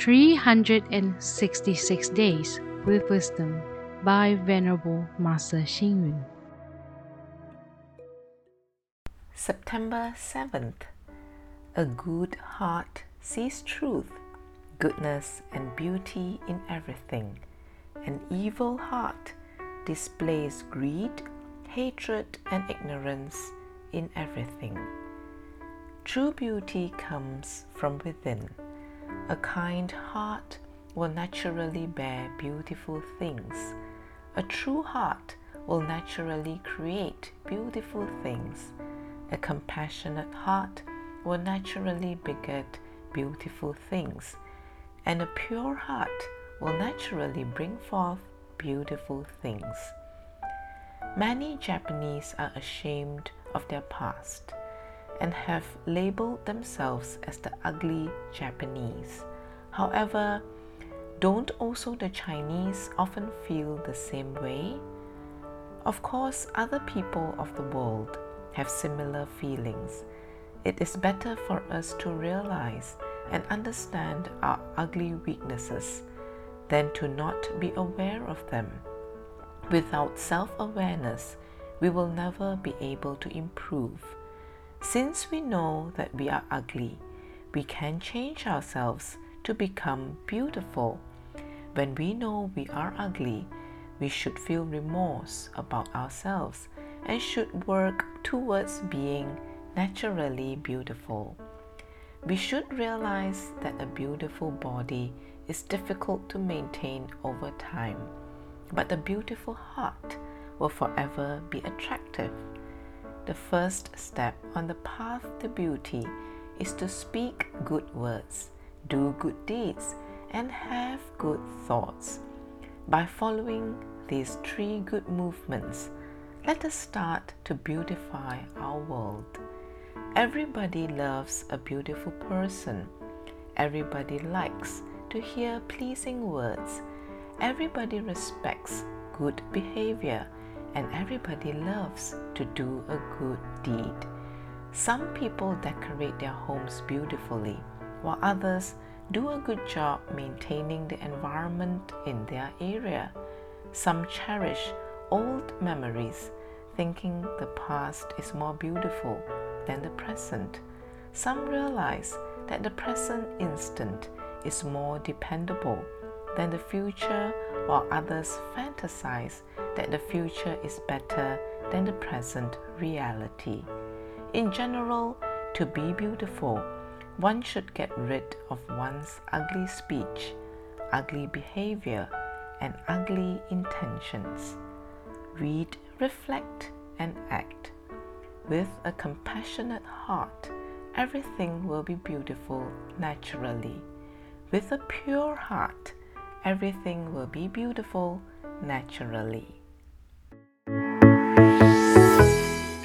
366 Days with Wisdom by Venerable Master Xing Yun. September 7th. A good heart sees truth, goodness, and beauty in everything. An evil heart displays greed, hatred, and ignorance in everything. True beauty comes from within. A kind heart will naturally bear beautiful things. A true heart will naturally create beautiful things. A compassionate heart will naturally beget beautiful things. And a pure heart will naturally bring forth beautiful things. Many Japanese are ashamed of their past and have labeled themselves as the ugly Japanese. However, don't also the Chinese often feel the same way? Of course, other people of the world have similar feelings. It is better for us to realize and understand our ugly weaknesses than to not be aware of them. Without self awareness, we will never be able to improve. Since we know that we are ugly, we can change ourselves to become beautiful. When we know we are ugly, we should feel remorse about ourselves and should work towards being naturally beautiful. We should realize that a beautiful body is difficult to maintain over time, but a beautiful heart will forever be attractive. The first step on the path to beauty is to speak good words, do good deeds, and have good thoughts. By following these three good movements, let us start to beautify our world. Everybody loves a beautiful person. Everybody likes to hear pleasing words. Everybody respects good behavior. And everybody loves to do a good deed. Some people decorate their homes beautifully, while others do a good job maintaining the environment in their area. Some cherish old memories, thinking the past is more beautiful than the present. Some realize that the present instant is more dependable than the future, while others fantasize that the future is better than the present reality. In general, to be beautiful, one should get rid of one's ugly speech, ugly behavior, and ugly intentions. Read, reflect, and act. With a compassionate heart, everything will be beautiful naturally. With a pure heart, everything will be beautiful naturally.